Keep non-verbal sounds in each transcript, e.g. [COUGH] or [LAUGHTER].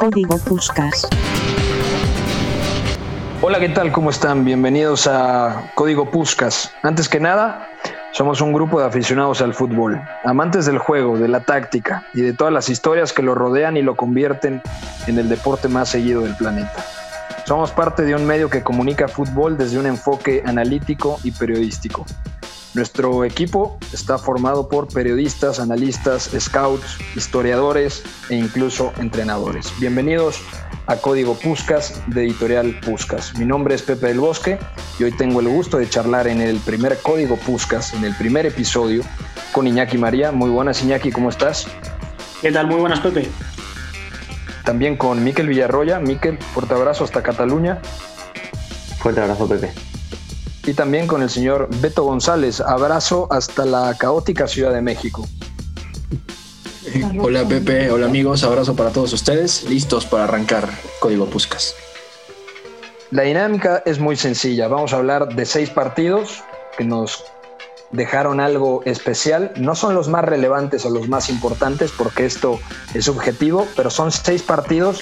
Código Puskas. Hola, ¿qué tal? ¿Cómo están? Bienvenidos a Código Puskas. Antes que nada, somos un grupo de aficionados al fútbol, amantes del juego, de la táctica y de todas las historias que lo rodean y lo convierten en el deporte más seguido del planeta. Somos parte de un medio que comunica fútbol desde un enfoque analítico y periodístico. Nuestro equipo está formado por periodistas, analistas, scouts, historiadores e incluso entrenadores. Bienvenidos a Código Puscas de Editorial Puscas. Mi nombre es Pepe del Bosque y hoy tengo el gusto de charlar en el primer Código Puscas, en el primer episodio, con Iñaki María. Muy buenas Iñaki, ¿cómo estás? ¿Qué tal? Muy buenas Pepe. También con Miquel Villarroya. Miquel, fuerte abrazo hasta Cataluña. Fuerte abrazo Pepe y también con el señor Beto González. Abrazo hasta la caótica Ciudad de México. Hola Pepe, hola amigos, abrazo para todos ustedes, listos para arrancar Código Puscas. La dinámica es muy sencilla, vamos a hablar de seis partidos que nos dejaron algo especial. No son los más relevantes o los más importantes porque esto es subjetivo, pero son seis partidos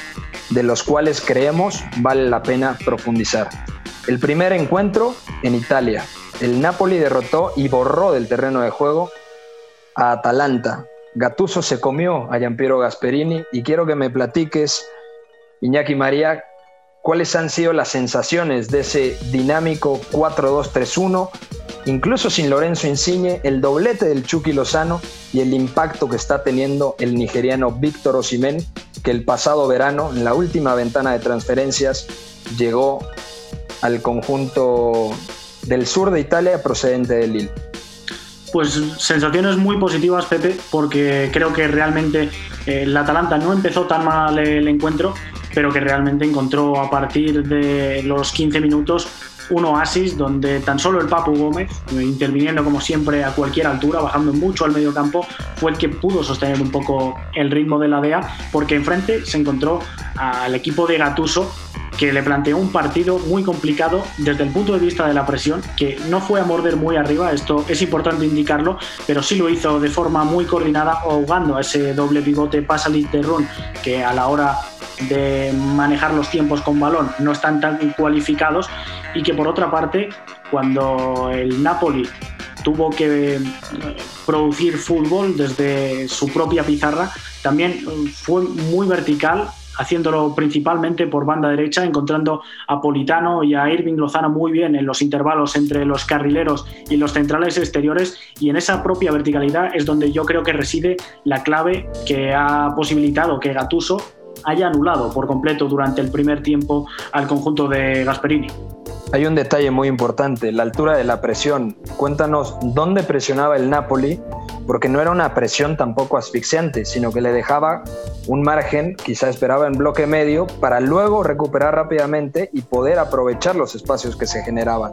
de los cuales creemos vale la pena profundizar. El primer encuentro en Italia. El Napoli derrotó y borró del terreno de juego a Atalanta. Gattuso se comió a Giampiero Gasperini y quiero que me platiques, Iñaki María, cuáles han sido las sensaciones de ese dinámico 4-2-3-1, incluso sin Lorenzo Insigne, el doblete del Chucky Lozano y el impacto que está teniendo el nigeriano Víctor Osimhen, que el pasado verano, en la última ventana de transferencias, llegó al conjunto del sur de Italia procedente de Lille? Pues sensaciones muy positivas, Pepe, porque creo que realmente eh, el Atalanta no empezó tan mal el encuentro, pero que realmente encontró a partir de los 15 minutos un oasis donde tan solo el Papu Gómez, interviniendo como siempre a cualquier altura, bajando mucho al medio campo, fue el que pudo sostener un poco el ritmo de la DEA, porque enfrente se encontró al equipo de Gatuso que le planteó un partido muy complicado desde el punto de vista de la presión, que no fue a morder muy arriba, esto es importante indicarlo, pero sí lo hizo de forma muy coordinada, ahogando a ese doble pivote Pasalit de Run, que a la hora de manejar los tiempos con balón no están tan cualificados, y que por otra parte, cuando el Napoli tuvo que eh, producir fútbol desde su propia pizarra, también fue muy vertical haciéndolo principalmente por banda derecha, encontrando a Politano y a Irving Lozano muy bien en los intervalos entre los carrileros y los centrales exteriores y en esa propia verticalidad es donde yo creo que reside la clave que ha posibilitado que Gatuso haya anulado por completo durante el primer tiempo al conjunto de Gasperini. Hay un detalle muy importante, la altura de la presión. Cuéntanos dónde presionaba el Napoli, porque no era una presión tampoco asfixiante, sino que le dejaba un margen, quizá esperaba en bloque medio, para luego recuperar rápidamente y poder aprovechar los espacios que se generaban.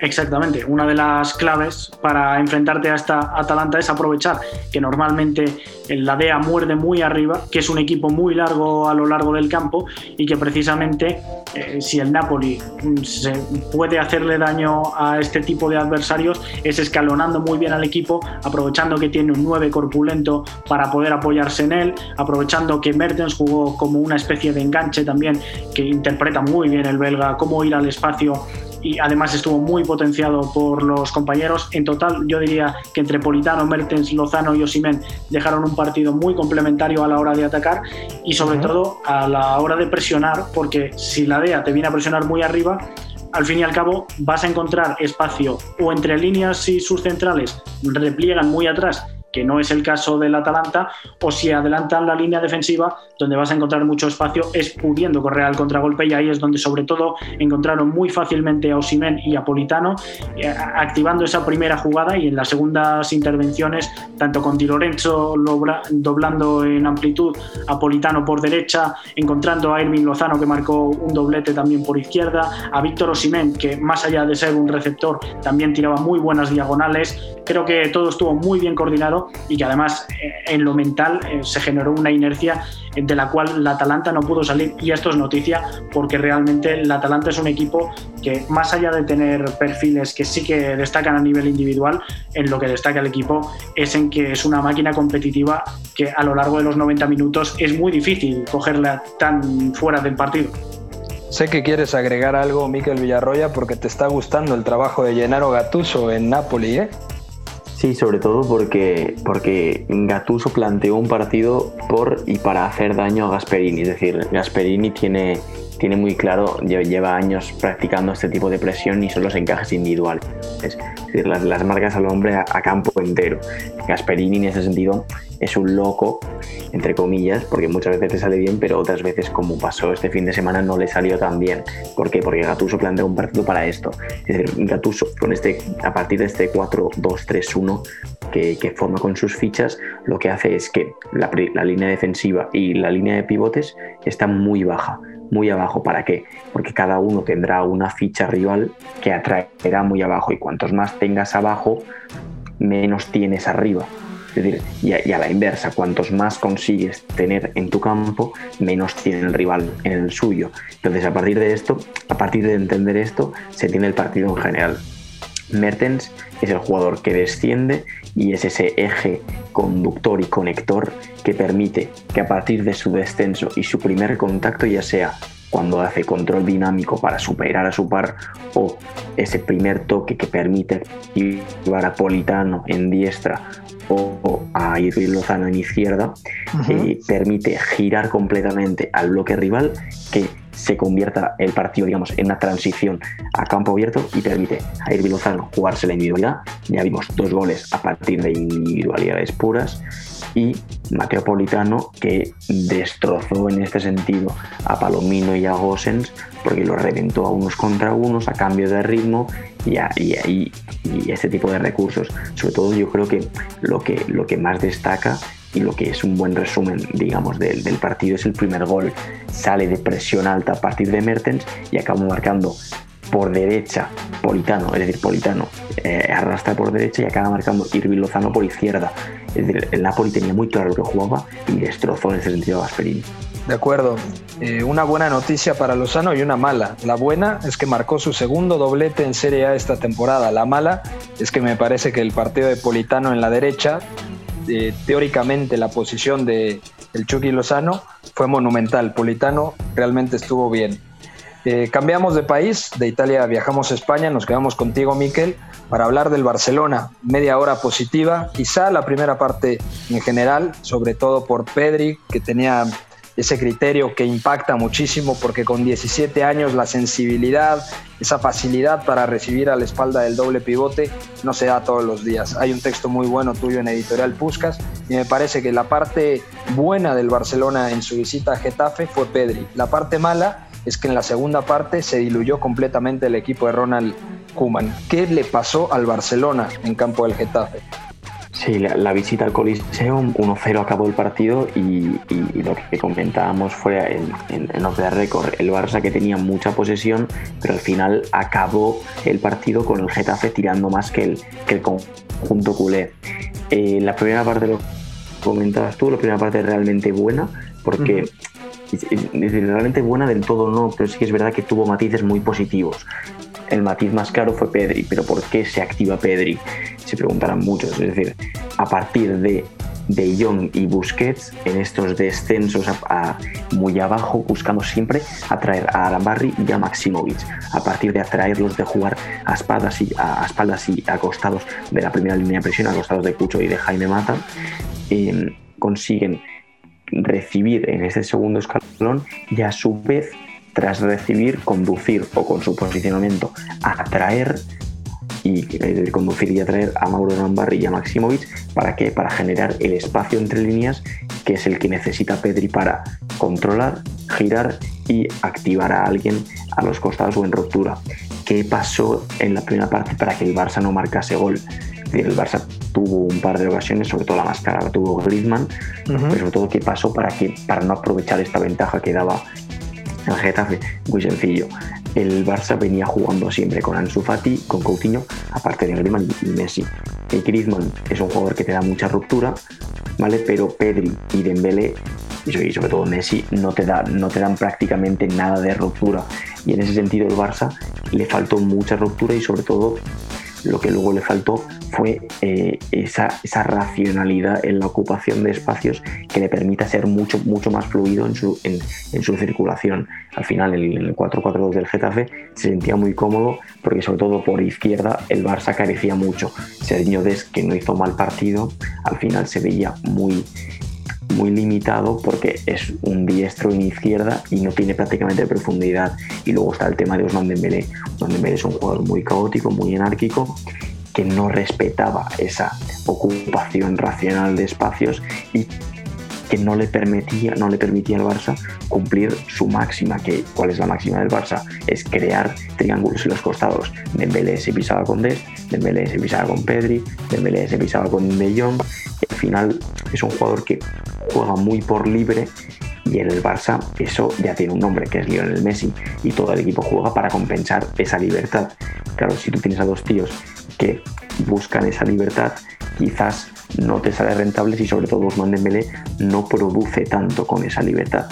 Exactamente, una de las claves para enfrentarte a esta Atalanta es aprovechar que normalmente la DEA muerde muy arriba, que es un equipo muy largo a lo largo del campo y que precisamente eh, si el Napoli mm, se puede hacerle daño a este tipo de adversarios es escalonando muy bien al equipo, aprovechando que tiene un 9 corpulento para poder apoyarse en él, aprovechando que Mertens jugó como una especie de enganche también, que interpreta muy bien el belga, cómo ir al espacio y además estuvo muy potenciado por los compañeros. En total, yo diría que entre Politano, Mertens, Lozano y Osimen dejaron un partido muy complementario a la hora de atacar y sobre todo a la hora de presionar, porque si la DEA te viene a presionar muy arriba, al fin y al cabo vas a encontrar espacio o entre líneas y sus centrales repliegan muy atrás que no es el caso del Atalanta, o si adelantan la línea defensiva, donde vas a encontrar mucho espacio, es pudiendo correr al contragolpe y ahí es donde sobre todo encontraron muy fácilmente a Osimen y a Politano, eh, activando esa primera jugada y en las segundas intervenciones, tanto con Di Lorenzo doblando en amplitud a Politano por derecha, encontrando a Irving Lozano que marcó un doblete también por izquierda, a Víctor Osimen que más allá de ser un receptor también tiraba muy buenas diagonales, creo que todo estuvo muy bien coordinado y que además eh, en lo mental eh, se generó una inercia de la cual la Atalanta no pudo salir y esto es noticia porque realmente la Atalanta es un equipo que más allá de tener perfiles que sí que destacan a nivel individual, en lo que destaca el equipo es en que es una máquina competitiva que a lo largo de los 90 minutos es muy difícil cogerla tan fuera del partido. Sé que quieres agregar algo, Miquel Villarroya, porque te está gustando el trabajo de Gennaro Gattuso en Napoli, ¿eh? Sí, sobre todo porque, porque Gattuso planteó un partido por y para hacer daño a Gasperini. Es decir, Gasperini tiene, tiene muy claro, lleva años practicando este tipo de presión y son los encajes individuales. Es decir, las, las marcas al hombre a, a, campo entero. Gasperini en ese sentido es un loco, entre comillas, porque muchas veces te sale bien, pero otras veces, como pasó este fin de semana, no le salió tan bien. ¿Por qué? Porque Gatuso planteó un partido para esto. Es decir, Gatuso, con este, a partir de este 4-2-3-1 que, que, forma con sus fichas, lo que hace es que la, la línea defensiva y la línea de pivotes está muy baja muy abajo. ¿Para qué? Porque cada uno tendrá una ficha rival que atraerá muy abajo y cuantos más tengas abajo, menos tienes arriba. Es decir, y a, la inversa, cuantos más consigues tener en tu campo, menos tiene el rival en el suyo. Entonces, a partir de esto, a partir de entender esto, se tiene el partido en general. Mertens es el jugador que desciende y es ese eje conductor y conector que permite que a partir de su descenso y su primer contacto, ya sea cuando hace control dinámico para superar a su par o ese primer toque que permite llevar a Politano en diestra o a Irving Lozano en izquierda, uh -huh. eh, permite girar completamente al bloque rival que se convierta el partido, digamos, en una transición a campo abierto y permite a Irving jugarse la individualidad. Ya vimos dos goles a partir de individualidades puras y Mateo Politano que destrozó en este sentido a Palomino y a Gosens porque lo reventó a unos contra unos a cambio de ritmo y, a, y este tipo de recursos. Sobre todo yo creo que lo que, lo que más destaca y lo que es un buen resumen, digamos, del, del, partido es el primer gol. Sale de presión alta a partir de Mertens y acaba marcando por derecha Politano, es decir, Politano eh, arrastra por derecha y acaba marcando Irving Lozano por izquierda. Es decir, el Napoli tenía muy claro lo que jugaba y destrozó en ese sentido a Gasperini. De acuerdo. Eh, una buena noticia para Lozano y una mala. La buena es que marcó su segundo doblete en Serie A esta temporada. La mala es que me parece que el partido de Politano en la derecha eh, teóricamente la posición de el Chucky Lozano fue monumental. Politano realmente estuvo bien. Eh, cambiamos de país, de Italia viajamos a España, nos quedamos contigo, Miquel, para hablar del Barcelona. Media hora positiva, quizá la primera parte en general, sobre todo por Pedri, que tenía ese criterio que impacta muchísimo porque con 17 años la sensibilidad, esa facilidad para recibir a la espalda del doble pivote no se da todos los días. Hay un texto muy bueno tuyo en Editorial Puscas y me parece que la parte buena del Barcelona en su visita a Getafe fue Pedri. La parte mala es que en la segunda parte se diluyó completamente el equipo de Ronald Koeman. ¿Qué le pasó al Barcelona en campo del Getafe? Sí, la, la, visita al Coliseum, 1-0 acabó el partido y, y, y, lo que comentábamos fue en, en, en Off the Record, el Barça que tenía mucha posesión, pero al final acabó el partido con el Getafe tirando más que el, que el conjunto culé. Eh, la primera parte lo comentabas tú, la primera parte realmente buena, porque... Uh -huh. Realmente buena del todo no, pero sí que es verdad que tuvo matices muy positivos. El matiz más claro fue Pedri, pero ¿por qué se activa Pedri? Se preguntarán muchos. Es decir, a partir de De Jong y Busquets en estos descensos a, muy abajo, buscando siempre atraer a Arambarri y a Maximovic. A partir de atraerlos de jugar a espaldas y a, espaldas y a de la primera línea de presión, a costados de Cucho y de Jaime Mata, eh, consiguen recibir en ese segundo escalón y a su vez tras recibir, conducir o con su posicionamiento atraer y eh, conducir y atraer a Mauro Rambarri y a Maximovic para que para generar el espacio entre líneas que es el que necesita Pedri para controlar, girar y activar a alguien a los costados o en ruptura. ¿Qué pasó en la primera parte para que el Barça no marcase gol? El Barça tuvo un par de ocasiones, sobre todo la más cara la tuvo Griezmann, uh -huh. pero sobre todo qué pasó para que para no aprovechar esta ventaja que daba el Getafe, muy sencillo. el Barça venía jugando siempre con Ansu Fati, con Coutinho, aparte de Griezmann y Messi. El Griezmann es un jugador que te da mucha ruptura, ¿vale? Pero Pedri y Dembélé y sobre todo Messi no te, da, no te dan prácticamente nada de ruptura. Y en ese sentido el Barça le faltó mucha ruptura y sobre todo lo que luego le faltó fue eh, esa, esa, racionalidad en la ocupación de espacios que le permita ser mucho, mucho más fluido en su, en, su circulación. Al final, en el 4-4-2 del Getafe se sentía muy cómodo porque, sobre todo por izquierda, el Barça carecía mucho. Sergio Des, que no hizo mal partido, al final se veía muy, muy limitado porque es un diestro en izquierda y no tiene prácticamente profundidad. Y luego está el tema de Osman Dembélé. Osman Dembélé es un jugador muy caótico, muy anárquico que no respetaba esa ocupación racional de espacios y que no le permitía, no le permitía al Barça cumplir su máxima, que ¿cuál es la máxima del Barça? Es crear triángulos en los costados. Dembélé se pisaba con Des, Dembélé se pisaba con Pedri, Dembélé se pisaba con De Jong. Y al final es un jugador que juega muy por libre y en el Barça eso ya tiene un nombre que es Lionel Messi y todo el equipo juega para compensar esa libertad. Claro, si tú tienes a dos tíos que buscan esa libertad, quizás no te sale rentable si sobre todo Usman Dembélé no produce tanto con esa libertad.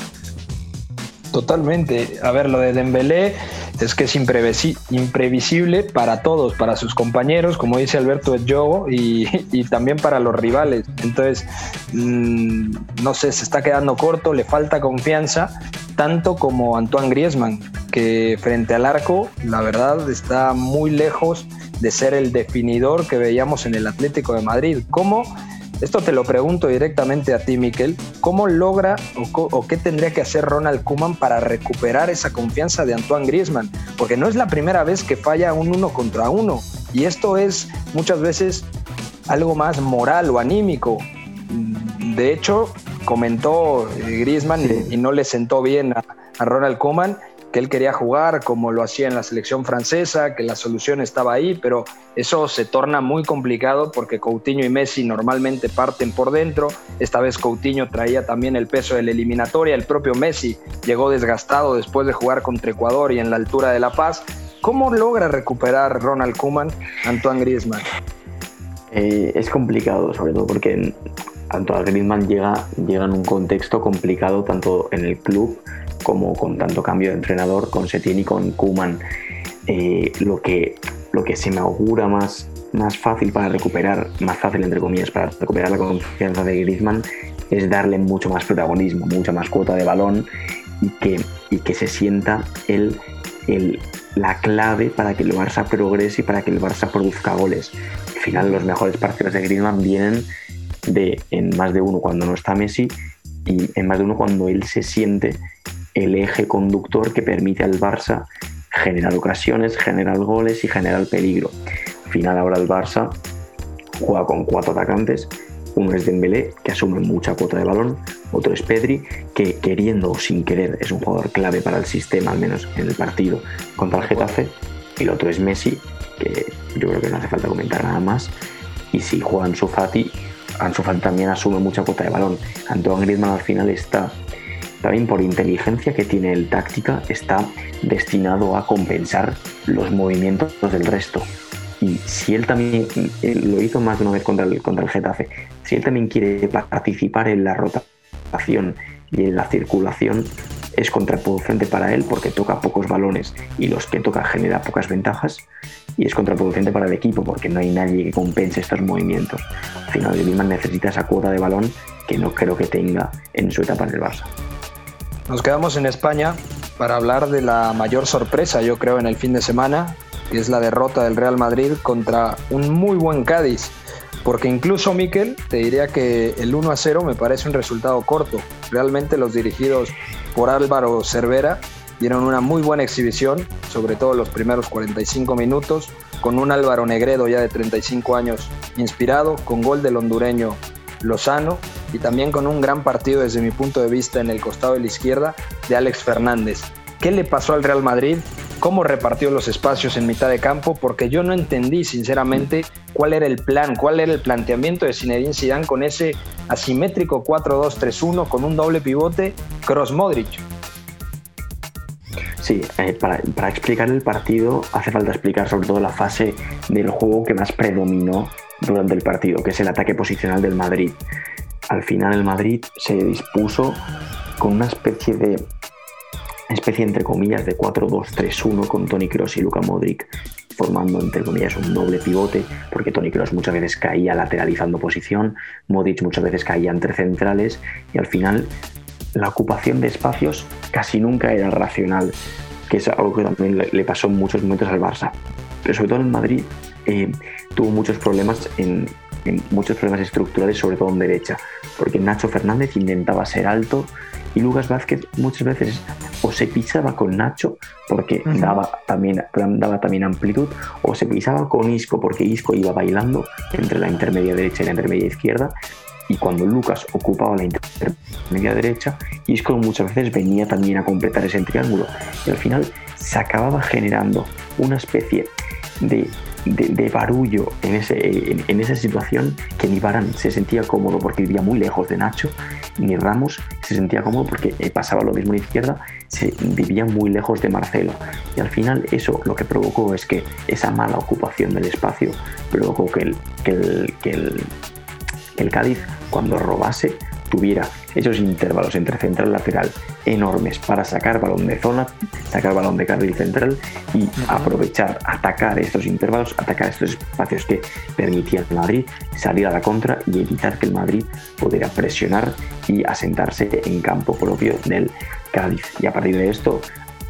Totalmente. A ver, lo de Dembélé es que es imprevisible para todos, para sus compañeros, como dice Alberto Yogo, y, y también para los rivales. Entonces, mm, no sé, se está quedando corto, le falta confianza, tanto como Antoine Griezmann, que frente al arco, la verdad, está muy lejos de ser el definidor que veíamos en el Atlético de Madrid. ¿Cómo? Esto te lo pregunto directamente a ti, Miquel. ¿Cómo logra o, qué tendría que hacer Ronald Kuman para recuperar esa confianza de Antoine Griezmann? Porque no es la primera vez que falla un uno contra uno. Y esto es muchas veces algo más moral o anímico. De hecho, comentó eh, Griezmann y, no le sentó bien a, a Ronald Koeman que él quería jugar como lo hacía en la selección francesa, que la solución estaba ahí, pero eso se torna muy complicado porque Coutinho y Messi normalmente parten por dentro. Esta vez Coutinho traía también el peso de la eliminatoria, el propio Messi llegó desgastado después de jugar contra Ecuador y en la altura de La Paz. ¿Cómo logra recuperar Ronald Koeman Antoine Griezmann? Eh, es complicado, sobre todo porque Antoine Griezmann llega, llega en un contexto complicado tanto en el club como con tanto cambio de entrenador, con Setién y con Kuman. Eh, lo, que, lo que se me augura más, más fácil para recuperar, más fácil entre comillas, para recuperar la confianza de Griezmann es darle mucho más protagonismo, mucha más cuota de balón y que, y que se sienta el, el, la clave para que el Barça progrese y para que el Barça produzca goles. Al final los mejores partidos de Griezmann vienen de en más de uno cuando no está Messi y en más de uno cuando él se siente el eje conductor que permite al Barça generar ocasiones, generar goles y generar peligro. Al final ahora el Barça juega con cuatro atacantes, uno es Dembélé, que asume mucha cuota de balón, otro es Pedri, que queriendo o sin querer es un jugador clave para el sistema, al menos en el partido contra el Getafe, y el otro es Messi, que yo creo que no hace falta comentar nada más, y si juega Ansu Fati, Ansu Fati también asume mucha cuota de balón. Antoine Griezmann al final está también por inteligencia que tiene el táctica, está destinado a compensar los movimientos del resto. Y si él también lo hizo más de una vez contra el, contra el Getafe, si él también quiere participar en la rotación y en la circulación, es contraproducente para él porque toca pocos balones y los que toca genera pocas ventajas y es contraproducente para el equipo porque no hay nadie que compense estos movimientos. Al final, Griezmann necesita esa cuota de balón que no creo que tenga en su etapa en el Barça. Nos quedamos en España para hablar de la mayor sorpresa, yo creo, en el fin de semana, que es la derrota del Real Madrid contra un muy buen Cádiz. Porque incluso, Miquel, te diría que el 1 a 0 me parece un resultado corto. Realmente los dirigidos por Álvaro Cervera dieron una muy buena exhibición, sobre todo los primeros 45 minutos, con un Álvaro Negredo ya de 35 años inspirado, con gol del hondureño Lozano y también con un gran partido desde mi punto de vista en el costado de la izquierda de Alex Fernández. ¿Qué le pasó al Real Madrid? ¿Cómo repartió los espacios en mitad de campo? Porque yo no entendí sinceramente cuál era el plan, cuál era el planteamiento de Zinedine Zidane con ese asimétrico 4-2-3-1 con un doble pivote Cross Modric. Sí, eh, para, para, explicar el partido hace falta explicar sobre todo la fase del juego que más predominó durante el partido, que es el ataque posicional del Madrid. Al final el Madrid se dispuso con una especie de especie entre comillas de 4-2-3-1 con Tony Kroos y Luka Modric formando entre comillas un doble pivote porque Tony Kroos muchas veces caía lateralizando posición, Modric muchas veces caía entre centrales y al final la ocupación de espacios casi nunca era racional, que es algo que también le pasó en muchos momentos al Barça. Pero sobre todo en Madrid eh, tuvo muchos problemas en, muchos problemas estructurales, sobre todo en derecha, porque Nacho Fernández intentaba ser alto y Lucas Vázquez muchas veces o se pisaba con Nacho porque daba, también, daba también amplitud, o se pisaba con Isco porque Isco iba bailando entre la intermedia derecha y la intermedia izquierda y cuando Lucas ocupaba la intermedia derecha, Isco muchas veces venía también a completar ese triángulo. Y al final se acababa generando una especie de, de, barullo en, ese, en, esa situación que ni Barán se sentía cómodo porque vivía muy lejos de Nacho, ni Ramos se sentía cómodo porque eh, pasaba lo mismo en izquierda, se vivía muy lejos de Marcelo. Y al final eso lo que provocó es que esa mala ocupación del espacio provocó que el, que el, que el Cádiz, cuando robase, tuviera esos intervalos entre central y lateral enormes para sacar balón de zona, sacar balón de carril central y aprovechar, atacar estos intervalos, atacar estos espacios que permitían al Madrid salir a la contra y evitar que el Madrid pudiera presionar y asentarse en campo propio del Cádiz. Y a partir de esto,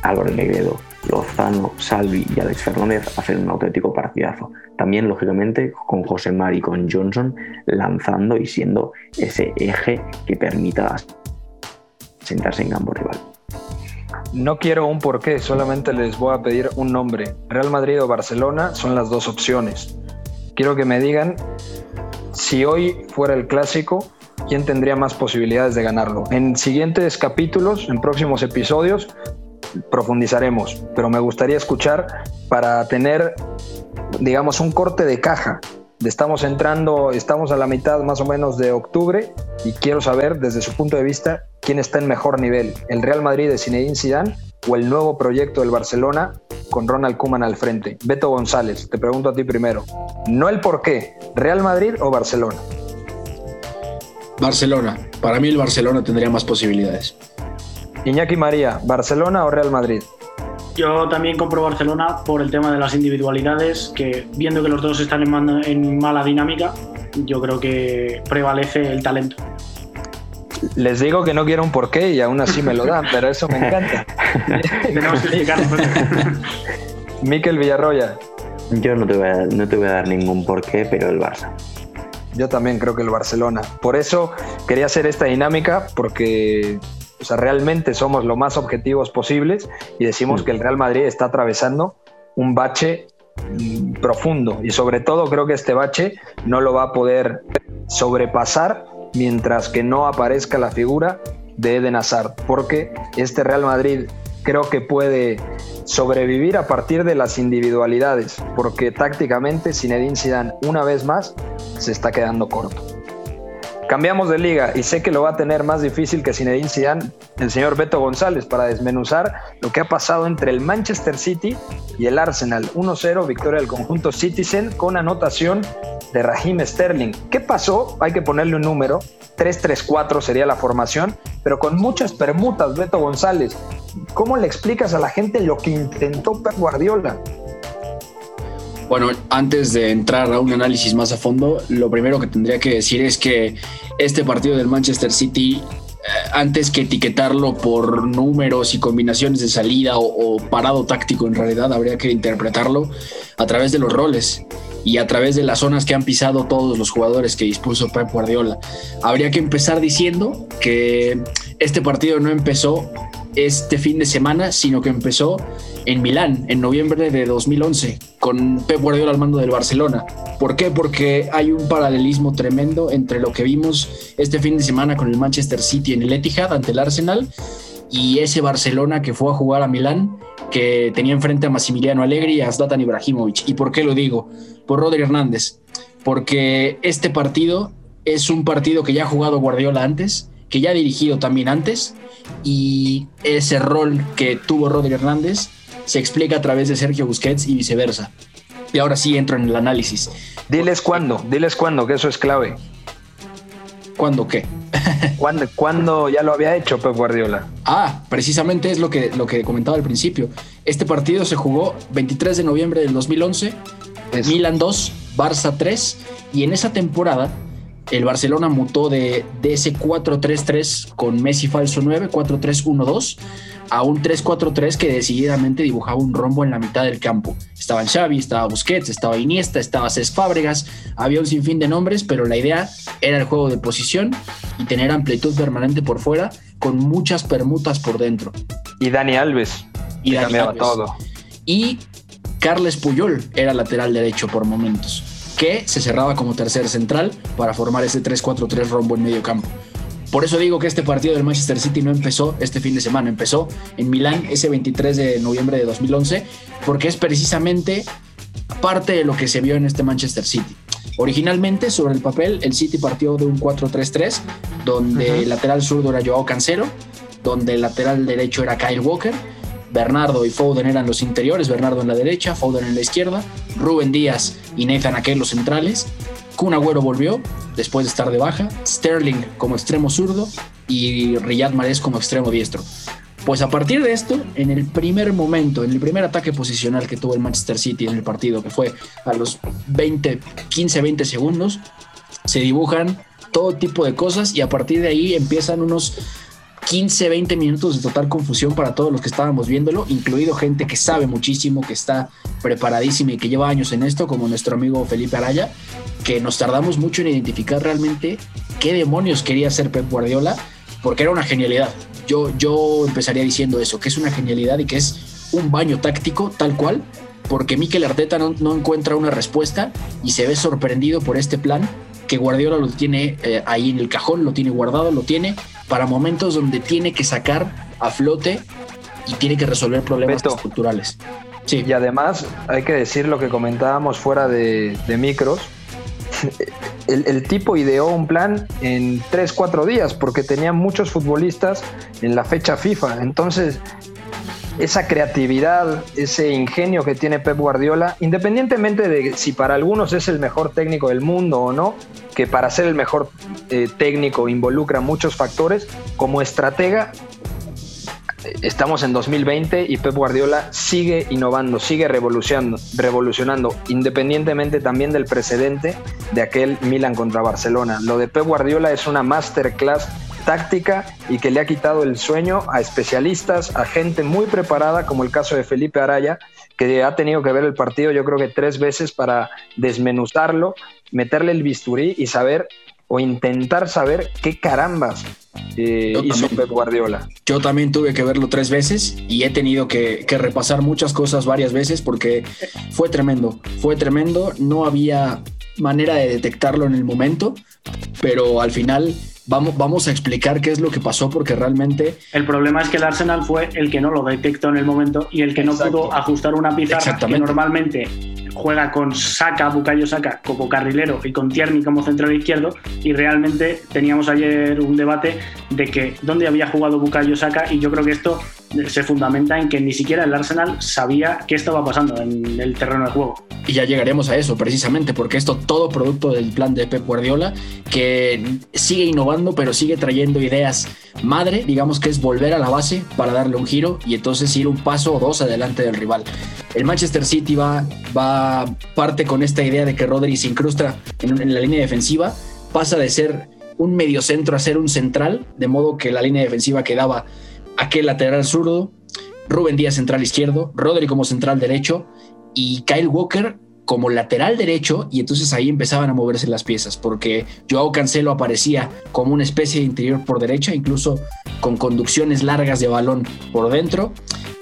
Álvaro Negredo Lozano, Salvi y Alex Fernández hacen un auténtico partidazo. También, lógicamente, con José Mari y con Johnson lanzando y siendo ese eje que permita sentarse en campo rival. No quiero un porqué, solamente les voy a pedir un nombre. Real Madrid o Barcelona son las dos opciones. Quiero que me digan si hoy fuera el clásico, quién tendría más posibilidades de ganarlo. En siguientes capítulos, en próximos episodios, profundizaremos, pero me gustaría escuchar para tener, digamos, un corte de caja. Estamos entrando, estamos a la mitad más o menos de octubre y quiero saber desde su punto de vista quién está en mejor nivel, el Real Madrid de Zinedine Zidane o el nuevo proyecto del Barcelona con Ronald Koeman al frente. Beto González, te pregunto a ti primero. No el por qué, Real Madrid o Barcelona. Barcelona. Para mí el Barcelona tendría más posibilidades. Iñaki María, ¿Barcelona o Real Madrid? Yo también compro Barcelona por el tema de las individualidades, que viendo que los dos están en, mala dinámica, yo creo que prevalece el talento. Les digo que no quiero un porqué y aún así me lo dan, pero eso me encanta. [LAUGHS] Tenemos que [LAUGHS] Miquel Villarroya. Yo no te, voy a, no te voy a dar ningún porqué, pero el Barça. Yo también creo que el Barcelona. Por eso quería hacer esta dinámica, porque o sea, realmente somos lo más objetivos posibles y decimos que el Real Madrid está atravesando un bache mm, profundo y sobre todo creo que este bache no lo va a poder sobrepasar mientras que no aparezca la figura de Eden Hazard, porque este Real Madrid creo que puede sobrevivir a partir de las individualidades, porque tácticamente Zinedine Zidane una vez más se está quedando corto. Cambiamos de liga y sé que lo va a tener más difícil que Zinedine Zidane, el señor Beto González, para desmenuzar lo que ha pasado entre el Manchester City y el Arsenal. 1-0, victoria del conjunto Citizen con anotación de Raheem Sterling. ¿Qué pasó? Hay que ponerle un número. 3-3-4 sería la formación, pero con muchas permutas, Beto González. ¿Cómo le explicas a la gente lo que intentó Pep Guardiola? Bueno, antes de entrar a un análisis más a fondo, lo primero que tendría que decir es que este partido del Manchester City, eh, antes que etiquetarlo por números y combinaciones de salida o, parado táctico, en realidad habría que interpretarlo a través de los roles y a través de las zonas que han pisado todos los jugadores que dispuso Pep Guardiola. Habría que empezar diciendo que este partido no empezó este fin de semana, sino que empezó en Milán en noviembre de 2011 con Pep Guardiola al mando del Barcelona. ¿Por qué? Porque hay un paralelismo tremendo entre lo que vimos este fin de semana con el Manchester City en el Etihad ante el Arsenal y ese Barcelona que fue a jugar a Milán que tenía enfrente a Massimiliano Allegri y a Zlatan Ibrahimovic. ¿Y por qué lo digo? Por Rodri Hernández. Porque este partido es un partido que ya ha jugado Guardiola antes que ya ha dirigido también antes y ese rol que tuvo Rodri Hernández se explica a través de Sergio Busquets y viceversa. Y ahora sí entro en el análisis. Diles cuándo, diles cuándo, que eso es clave. ¿Cuándo qué? [LAUGHS] ¿Cuándo, ¿Cuándo, ya lo había hecho Pep Guardiola? Ah, precisamente es lo que, lo que comentaba al principio. Este partido se jugó 23 de noviembre del 2011, Milan 2, Barça 3, y en esa temporada el Barcelona mutó de, de ese 4-3-3 con Messi falso 9, 4-3-1-2 a un 3-4-3 que decididamente dibujaba un rombo en la mitad del campo. Estaban Xavi, estaba Busquets, estaba Iniesta, estaba Cesc Fábregas, había un sinfín de nombres, pero la idea era el juego de posición y tener amplitud permanente por fuera con muchas permutas por dentro. Y Dani Alves. Y Dani Alves. todo. Y Carles Puyol era lateral derecho por momentos, que se cerraba como tercer central para formar ese 3-4-3 rombo en medio campo. Por eso digo que este partido del Manchester City no empezó este fin de semana, empezó en Milán ese 23 de noviembre de 2011, porque es precisamente parte de lo que se vio en este Manchester City. Originalmente, sobre el papel, el City partió de un 4-3-3, donde el lateral zurdo era Joao Cancelo, donde el lateral derecho era Kyle Walker, Bernardo y Foden eran los interiores, Bernardo en la derecha, Foden en la izquierda, Rubén Díaz y Nathan Ake los centrales, Kun Agüero volvió después de estar de baja, Sterling como extremo zurdo y Riyad Mahrez como extremo diestro. Pues a partir de esto, en el primer momento, en el primer ataque posicional que tuvo el Manchester City en el partido, que fue a los 20, 15, 20 segundos, se dibujan todo tipo de cosas y a partir de ahí empiezan unos 15, 20 minutos de total confusión para todos los que estábamos viéndolo, incluido gente que sabe muchísimo, que está preparadísima y que lleva años en esto, como nuestro amigo Felipe Araya, que nos tardamos mucho en identificar realmente qué demonios quería hacer Pep Guardiola, porque era una genialidad. Yo, yo empezaría diciendo eso, que es una genialidad y que es un baño táctico tal cual, porque Mikel Arteta no, no encuentra una respuesta y se ve sorprendido por este plan que Guardiola lo tiene eh, ahí en el cajón, lo tiene guardado, lo tiene para momentos donde tiene que sacar a flote y tiene que resolver problemas estructurales. Sí. Y además hay que decir lo que comentábamos fuera de, micros. [LAUGHS] El, el, tipo ideó un plan en 3-4 días porque tenía muchos futbolistas en la fecha FIFA. Entonces esa creatividad, ese ingenio que tiene Pep Guardiola, independientemente de si para algunos es el mejor técnico del mundo o no, que para ser el mejor eh, técnico involucra muchos factores, como estratega estamos en 2020 y Pep Guardiola sigue innovando, sigue revolucionando, revolucionando, independientemente también del precedente de aquel Milan contra Barcelona. Lo de Pep Guardiola es una masterclass táctica y que le ha quitado el sueño a especialistas, a gente muy preparada, como el caso de Felipe Araya, que ha tenido que ver el partido yo creo que tres veces para desmenuzarlo, meterle el bisturí y saber o intentar saber qué carambas eh, hizo Pep Guardiola. Yo también tuve que verlo tres veces y he tenido que, que, repasar muchas cosas varias veces porque fue tremendo, fue tremendo, no había manera de detectarlo en el momento, pero al final Vamos, vamos a explicar qué es lo que pasó porque realmente... El problema es que el Arsenal fue el que no lo detectó en el momento y el que no pudo ajustar una pizarra que normalmente juega con Saka, Bukayo Saka como carrilero y con Tierney como central izquierdo y realmente teníamos ayer un debate de que dónde había jugado Bukayo Saka y yo creo que esto se fundamenta en que ni siquiera el Arsenal sabía qué estaba pasando en el terreno de juego. Y ya llegaremos a eso precisamente porque esto todo producto del plan de Pep Guardiola que sigue innovando pero sigue trayendo ideas madre, digamos que es volver a la base para darle un giro y entonces ir un paso o dos adelante del rival. El Manchester City va, va parte con esta idea de que Rodri se incrusta en, la línea defensiva, pasa de ser un mediocentro a ser un central, de modo que la línea defensiva quedaba aquel lateral zurdo, Rubén Díaz central izquierdo, Rodri como central derecho y Kyle Walker como lateral derecho y entonces ahí empezaban a moverse las piezas porque Joao Cancelo aparecía como una especie de interior por derecha, incluso con conducciones largas de balón por dentro.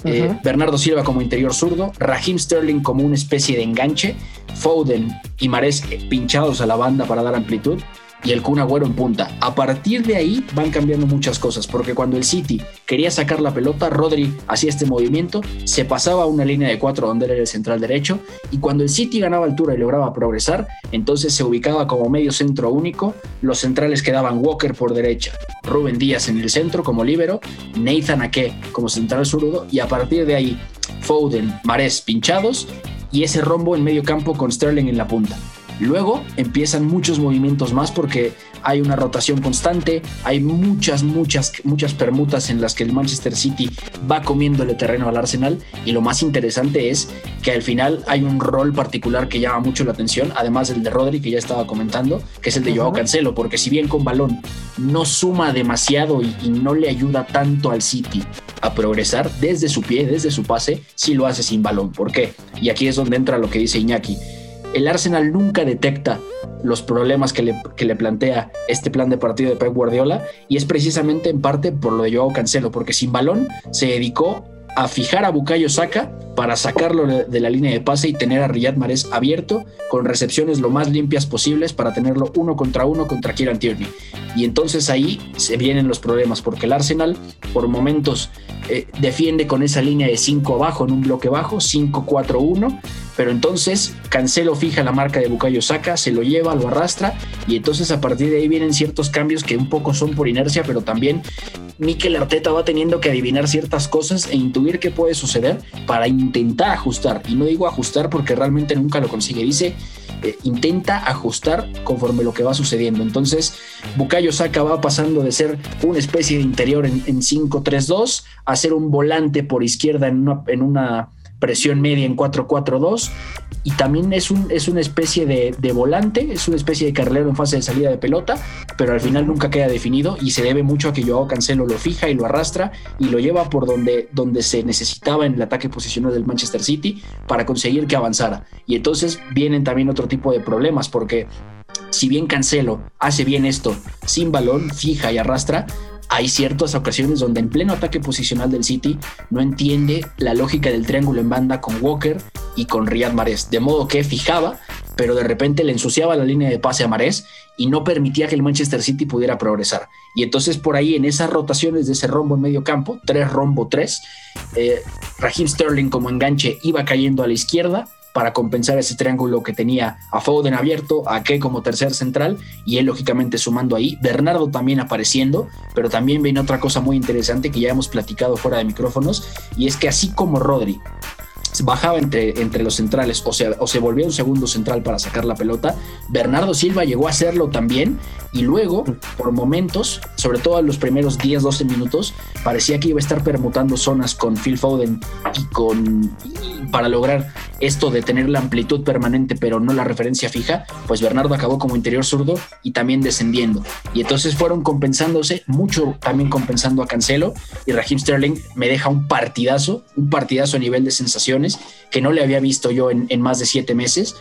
Eh, Bernardo Silva como interior zurdo, Raheem Sterling como una especie de enganche, Foden y Mares pinchados a la banda para dar amplitud y el Kun Agüero en punta. A partir de ahí van cambiando muchas cosas, porque cuando el City quería sacar la pelota, Rodri hacía este movimiento, se pasaba a una línea de cuatro donde era el central derecho, y cuando el City ganaba altura y lograba progresar, entonces se ubicaba como medio centro único, los centrales quedaban Walker por derecha, Rubén Díaz en el centro como líbero, Nathan Ake como central zurdo, y a partir de ahí Foden, Marés pinchados, y ese rombo en medio campo con Sterling en la punta. Luego empiezan muchos movimientos más porque hay una rotación constante, hay muchas, muchas, muchas permutas en las que el Manchester City va comiéndole terreno al Arsenal y lo más interesante es que al final hay un rol particular que llama mucho la atención, además del de Rodri que ya estaba comentando, que es el de Joao Cancelo, porque si bien con balón no suma demasiado y, y no le ayuda tanto al City a progresar desde su pie, desde su pase, sí lo hace sin balón. ¿Por qué? Y aquí es donde entra lo que dice Iñaki el Arsenal nunca detecta los problemas que le, plantea este plan de partido de Pep Guardiola y es precisamente en parte por lo de Joao Cancelo, porque sin balón se dedicó a fijar a Bukayo Saka para sacarlo de la línea de pase y tener a Riyad Mahrez abierto con recepciones lo más limpias posibles para tenerlo uno contra uno contra Kieran Tierney. Y entonces ahí se vienen los problemas porque el Arsenal por momentos eh, defiende con esa línea de 5 abajo en un bloque bajo, 5-4-1, pero entonces Cancelo fija la marca de Bukayo Saka, se lo lleva, lo arrastra y entonces a partir de ahí vienen ciertos cambios que un poco son por inercia, pero también Mikel Arteta va teniendo que adivinar ciertas cosas e intuir qué puede suceder para intentar ajustar. Y no digo ajustar porque realmente nunca lo consigue. Dice, eh, intenta ajustar conforme lo que va sucediendo. Entonces, Bukayo Saka va pasando de ser una especie de interior en, en 5-3-2 a ser un volante por izquierda en una, en una presión media en 4-4-2 y también es, un, es una especie de, de, volante, es una especie de carrilero en fase de salida de pelota, pero al final nunca queda definido y se debe mucho a que Joao Cancelo lo fija y lo arrastra y lo lleva por donde, donde se necesitaba en el ataque posicional del Manchester City para conseguir que avanzara. Y entonces vienen también otro tipo de problemas porque si bien Cancelo hace bien esto sin balón, fija y arrastra, hay ciertas ocasiones donde en pleno ataque posicional del City no entiende la lógica del triángulo en banda con Walker y con Riyad Mahrez, de modo que fijaba, pero de repente le ensuciaba la línea de pase a Mahrez y no permitía que el Manchester City pudiera progresar. Y entonces por ahí en esas rotaciones de ese rombo en medio campo, tres rombo tres, eh, Raheem Sterling como enganche iba cayendo a la izquierda para compensar ese triángulo que tenía a Foden abierto, a Ke como tercer central y él lógicamente sumando ahí, Bernardo también apareciendo, pero también viene otra cosa muy interesante que ya hemos platicado fuera de micrófonos y es que así como Rodri bajaba entre, entre los centrales o, sea, o se volvía un segundo central para sacar la pelota. Bernardo Silva llegó a hacerlo también y luego, por momentos, sobre todo en los primeros 10, 12 minutos, parecía que iba a estar permutando zonas con Phil Foden y con para lograr esto de tener la amplitud permanente pero no la referencia fija, pues Bernardo acabó como interior zurdo y también descendiendo. Y entonces fueron compensándose, mucho también compensando a Cancelo y Raheem Sterling me deja un partidazo, un partidazo a nivel de que no le había visto yo en más de siete meses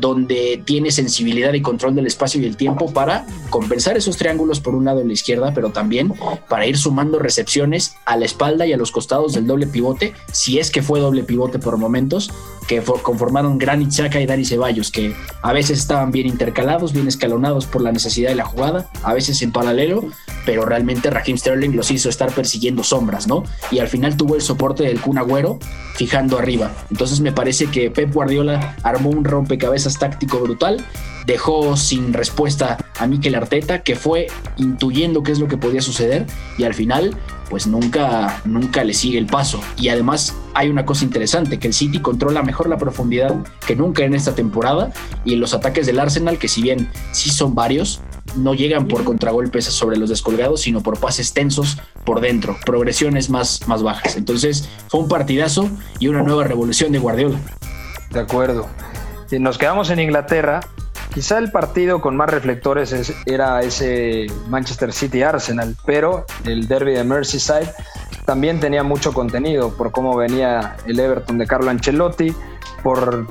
donde tiene sensibilidad y control del espacio y el tiempo para compensar esos triángulos por un lado en la izquierda, pero también para ir sumando recepciones a la espalda y a los costados del doble pivote, si es que fue doble pivote por momentos, que conformaron Granit Xhaka y Dani Ceballos, que a veces estaban bien intercalados, bien escalonados por la necesidad de la jugada, a veces en paralelo, pero realmente Raheem Sterling los hizo estar persiguiendo sombras, ¿no? Y al final tuvo el soporte del Kun Agüero fijando arriba. Entonces me parece que Pep Guardiola armó un rompecabezas táctico brutal, dejó sin respuesta a Mikel Arteta, que fue intuyendo qué es lo que podía suceder y al final pues nunca, nunca le sigue el paso. Y además hay una cosa interesante, que el City controla mejor la profundidad que nunca en esta temporada y los ataques del Arsenal, que si bien sí son varios, no llegan por contragolpes sobre los descolgados, sino por pases tensos por dentro, progresiones más, más bajas. Entonces fue un partidazo y una nueva revolución de Guardiola. De acuerdo. Si nos quedamos en Inglaterra, quizá el partido con más reflectores es, era ese Manchester City Arsenal, pero el derby de Merseyside también tenía mucho contenido por cómo venía el Everton de Carlo Ancelotti, por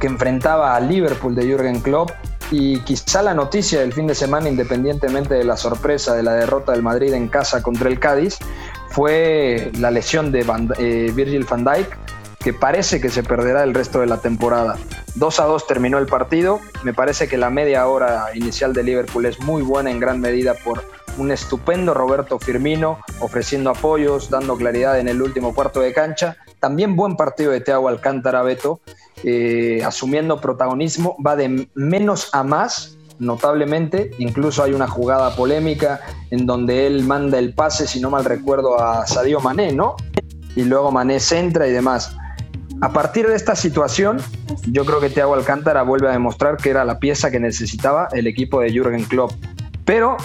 que enfrentaba a Liverpool de Jürgen Klopp y quizá la noticia del fin de semana, independientemente de la sorpresa de la derrota del Madrid en casa contra el Cádiz, fue la lesión de eh, Virgil van Dijk, que parece que se perderá el resto de la temporada. 2 a 2 terminó el partido. Me parece que la media hora inicial de Liverpool es muy buena en gran medida por un estupendo Roberto Firmino ofreciendo apoyos, dando claridad en el último cuarto de cancha. También buen partido de Thiago Alcántara Beto, eh, asumiendo protagonismo, va de menos a más notablemente. Incluso hay una jugada polémica en donde él manda el pase, si no mal recuerdo, a Sadio Mané, ¿no? Y luego Mané centra y demás. A partir de esta situación, yo creo que Thiago Alcántara vuelve a demostrar que era la pieza que necesitaba el equipo de Jürgen Klopp. Pero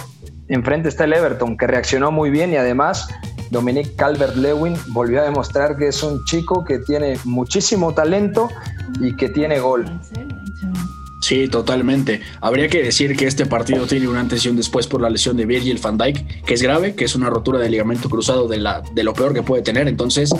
enfrente está el Everton, que reaccionó muy bien y además Dominic Calvert-Lewin volvió a demostrar que es un chico que tiene muchísimo talento y que tiene gol. Sí, totalmente. Habría que decir que este partido tiene una antes y un después por la lesión de Virgil van Dijk, que es grave, que es una rotura de ligamento cruzado de lo peor que puede tener. Entonces,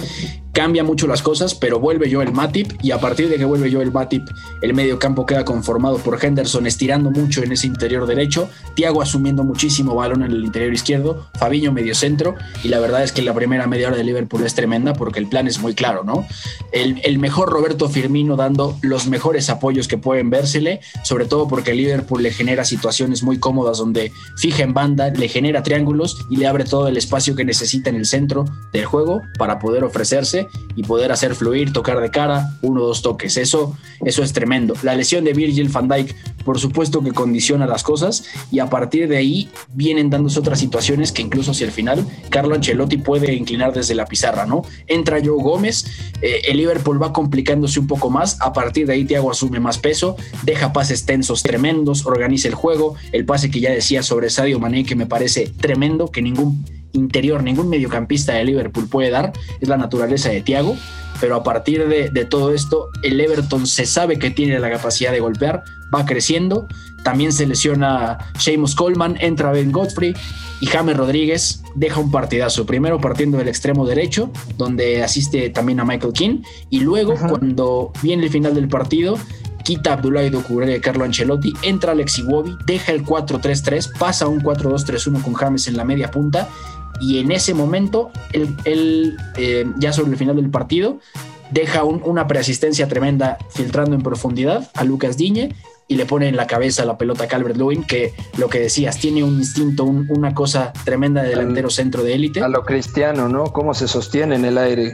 cambia mucho las cosas, pero vuelve yo el Matip y a partir de que vuelve yo el Matip, el medio campo queda conformado por Henderson estirando mucho en ese interior derecho, Thiago asumiendo muchísimo balón en el interior izquierdo, Fabiño medio centro y la verdad es que la primera media hora de Liverpool es tremenda porque el plan es muy claro, ¿no? El, el mejor Roberto Firmino dando los mejores apoyos que pueden vérsele, sobre todo porque Liverpool le genera situaciones muy cómodas donde fija en banda, le genera triángulos y le abre todo el espacio que necesita en el centro del juego para poder ofrecerse y poder hacer fluir, tocar de cara, uno o dos toques. Eso, eso es tremendo. La lesión de Virgil van Dijk, por supuesto que condiciona las cosas y a partir de ahí vienen dándose otras situaciones que incluso hacia el final Carlo Ancelotti puede inclinar desde la pizarra, ¿no? Entra Joe Gómez, eh, el Liverpool va complicándose un poco más, a partir de ahí Thiago asume más peso, deja pases tensos tremendos, organiza el juego, el pase que ya decía sobre Sadio Mané que me parece tremendo, que ningún interior ningún mediocampista de Liverpool puede dar, es la naturaleza de Thiago, pero a partir de, todo esto, el Everton se sabe que tiene la capacidad de golpear, va creciendo, también se lesiona Seamus Coleman, entra Ben Godfrey y James Rodríguez deja un partidazo, primero partiendo del extremo derecho, donde asiste también a Michael King, y luego cuando viene el final del partido, quita a Abdoulaye Doucouré de Carlo Ancelotti, entra Alex Iwobi, deja el 4-3-3, pasa un 4-2-3-1 con James en la media punta y en ese momento, él, eh, ya sobre el final del partido, deja una preasistencia tremenda filtrando en profundidad a Lucas Diñe y le pone en la cabeza la pelota a Calvert Lewin, que lo que decías, tiene un instinto, una cosa tremenda de delantero centro de élite. A lo cristiano, ¿no? Cómo se sostiene en el aire.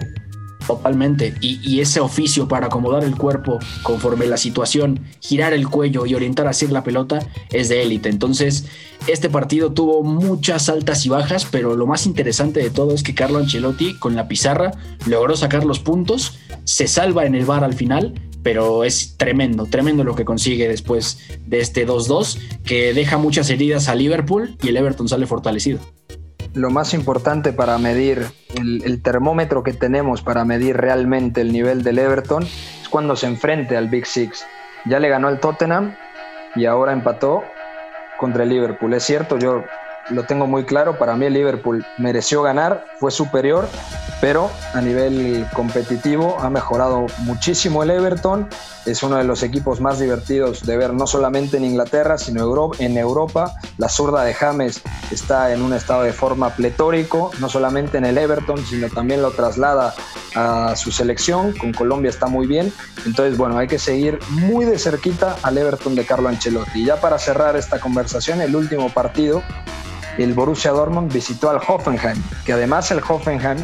Totalmente. Y, ese oficio para acomodar el cuerpo conforme la situación, girar el cuello y orientar así la pelota es de élite. Entonces, este partido tuvo muchas altas y bajas, pero lo más interesante de todo es que Carlo Ancelotti con la pizarra logró sacar los puntos, se salva en el bar al final, pero es tremendo, tremendo lo que consigue después de este 2-2, que deja muchas heridas a Liverpool y el Everton sale fortalecido lo más importante para medir el, termómetro que tenemos para medir realmente el nivel del Everton es cuando se enfrente al Big Six. Ya le ganó al Tottenham y ahora empató contra el Liverpool. Es cierto, yo lo tengo muy claro, para mí el Liverpool mereció ganar, fue superior, pero a nivel competitivo ha mejorado muchísimo el Everton. Es uno de los equipos más divertidos de ver, no solamente en Inglaterra, sino en Europa. La zurda de James está en un estado de forma pletórico, no solamente en el Everton, sino también lo traslada a su selección. Con Colombia está muy bien. Entonces, bueno, hay que seguir muy de cerquita al Everton de Carlo Ancelotti. Y ya para cerrar esta conversación, el último partido el Borussia Dortmund visitó al Hoffenheim, que además el Hoffenheim,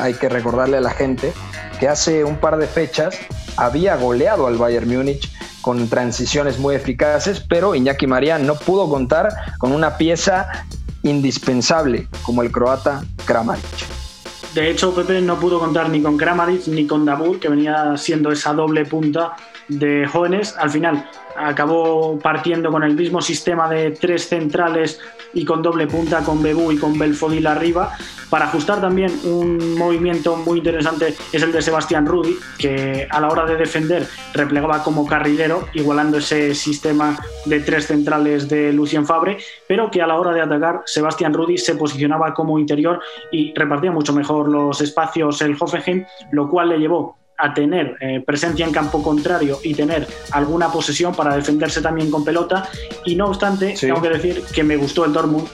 hay que recordarle a la gente, que hace un par de fechas había goleado al Bayern Múnich con transiciones muy eficaces, pero Iñaki María no pudo contar con una pieza indispensable como el croata Kramaric. De hecho, Pepe no pudo contar ni con Kramaric ni con Dabur, que venía siendo esa doble punta de jóvenes. Al final acabó partiendo con el mismo sistema de tres centrales y con doble punta con Bebú y con Belfodil arriba. Para ajustar también un movimiento muy interesante es el de Sebastián Rudi, que a la hora de defender replegaba como carrilero, igualando ese sistema de tres centrales de Lucien Fabre, pero que a la hora de atacar Sebastián Rudi se posicionaba como interior y repartía mucho mejor los espacios el Hoffenheim, lo cual le llevó a tener eh, presencia en campo contrario y tener alguna posesión para defenderse también con pelota. Y no obstante, tengo que decir que me gustó el Dortmund,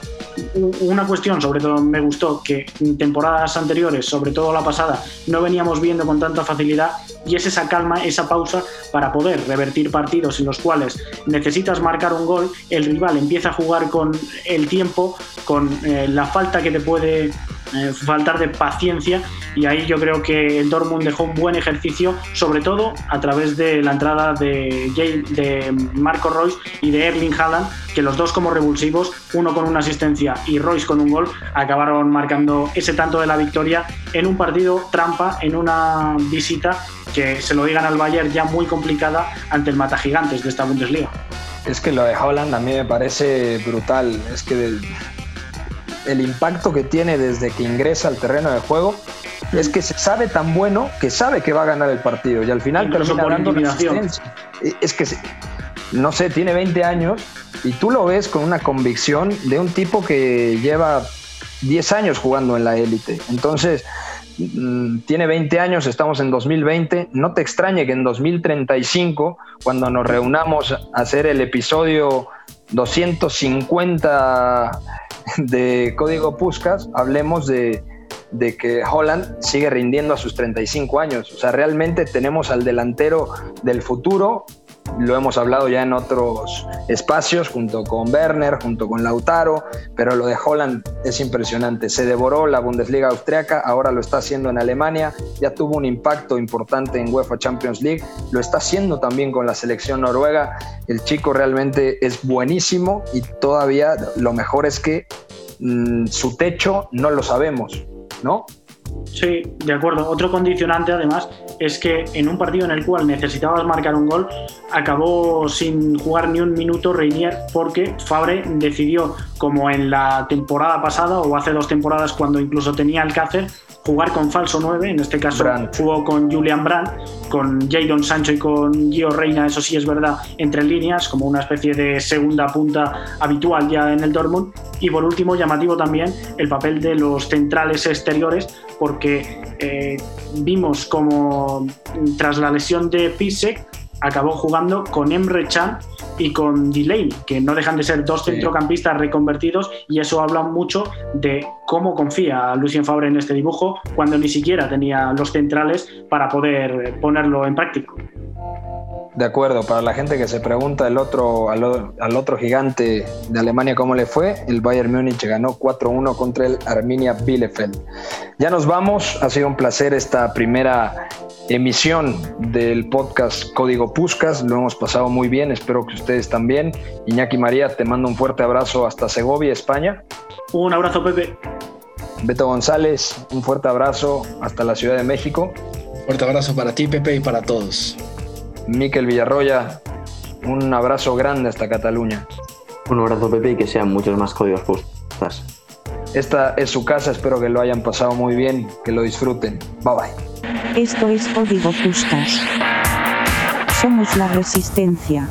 una cuestión, sobre todo me gustó, que en temporadas anteriores, sobre todo la pasada, no veníamos viendo con tanta facilidad y es esa calma, esa pausa para poder revertir partidos en los cuales necesitas marcar un gol, el rival empieza a jugar con el tiempo, con eh, la falta que te puede eh, faltar de paciencia y ahí yo creo que el Dortmund dejó un buen ejercicio, sobre todo a través de la entrada de, de Marco Royce y de Erling Haaland, que los dos como revulsivos, uno con una asistencia y Royce con un gol, acabaron marcando ese tanto de la victoria en un partido trampa, en una visita que se lo digan al Bayern ya muy complicada ante el mata gigantes de esta Bundesliga. Es que lo de Haaland a mí me parece brutal. Es que el impacto que tiene desde que ingresa al terreno de juego es que se sabe tan bueno que sabe que va a ganar el partido y al final termina dando Es que, no sé, tiene 20 años y tú lo ves con una convicción de un tipo que lleva 10 años jugando en la élite. Entonces, mm, tiene 20 años, estamos en 2020, no te extrañe que en 2035, cuando nos reunamos a hacer el episodio 250 de Código Puscas, hablemos de, de que Holland sigue rindiendo a sus 35 años. O sea, realmente tenemos al delantero del futuro lo hemos hablado ya en otros espacios, junto con Werner, junto con Lautaro, pero lo de Holland es impresionante. Se devoró la Bundesliga austriaca, ahora lo está haciendo en Alemania, ya tuvo un impacto importante en UEFA Champions League, lo está haciendo también con la selección noruega. El chico realmente es buenísimo y todavía lo mejor es que mm, su techo no lo sabemos, ¿no? Sí, de acuerdo. Otro condicionante, además, es que en un partido en el cual necesitabas marcar un gol, acabó sin jugar ni un minuto Reinier porque Fabre decidió, como en la temporada pasada o hace dos temporadas cuando incluso tenía el Cácer, jugar con falso 9, en este caso jugó con Julian Brandt, con Jadon Sancho y con Gio Reina, eso sí es verdad, entre líneas, como una especie de segunda punta habitual ya en el Dortmund. Y por último, llamativo también el papel de los centrales exteriores, porque eh, vimos como tras la lesión de Pisek acabó jugando con Emre Can y con Delaney, que no dejan de ser dos centrocampistas reconvertidos y eso habla mucho de cómo confía Lucien Favre en este dibujo cuando ni siquiera tenía los centrales para poder ponerlo en práctica. De acuerdo, para la gente que se pregunta el otro, al, otro gigante de Alemania cómo le fue, el Bayern Múnich ganó 4-1 contra el Arminia Bielefeld. Ya nos vamos, ha sido un placer esta primera emisión del podcast Código Puscas. Lo hemos pasado muy bien, espero que ustedes también. Iñaki María, te mando un fuerte abrazo hasta Segovia, España. Un abrazo, Pepe. Beto González, un fuerte abrazo hasta la Ciudad de México. Fuerte abrazo para ti, Pepe, y para todos. Miquel Villarroya, un abrazo grande hasta Cataluña. Un abrazo, Pepe, y que sean muchos más códigos Puscas. Esta es su casa, espero que lo hayan pasado muy bien, que lo disfruten. Bye bye. Esto es Código Puskas. Somos la resistencia.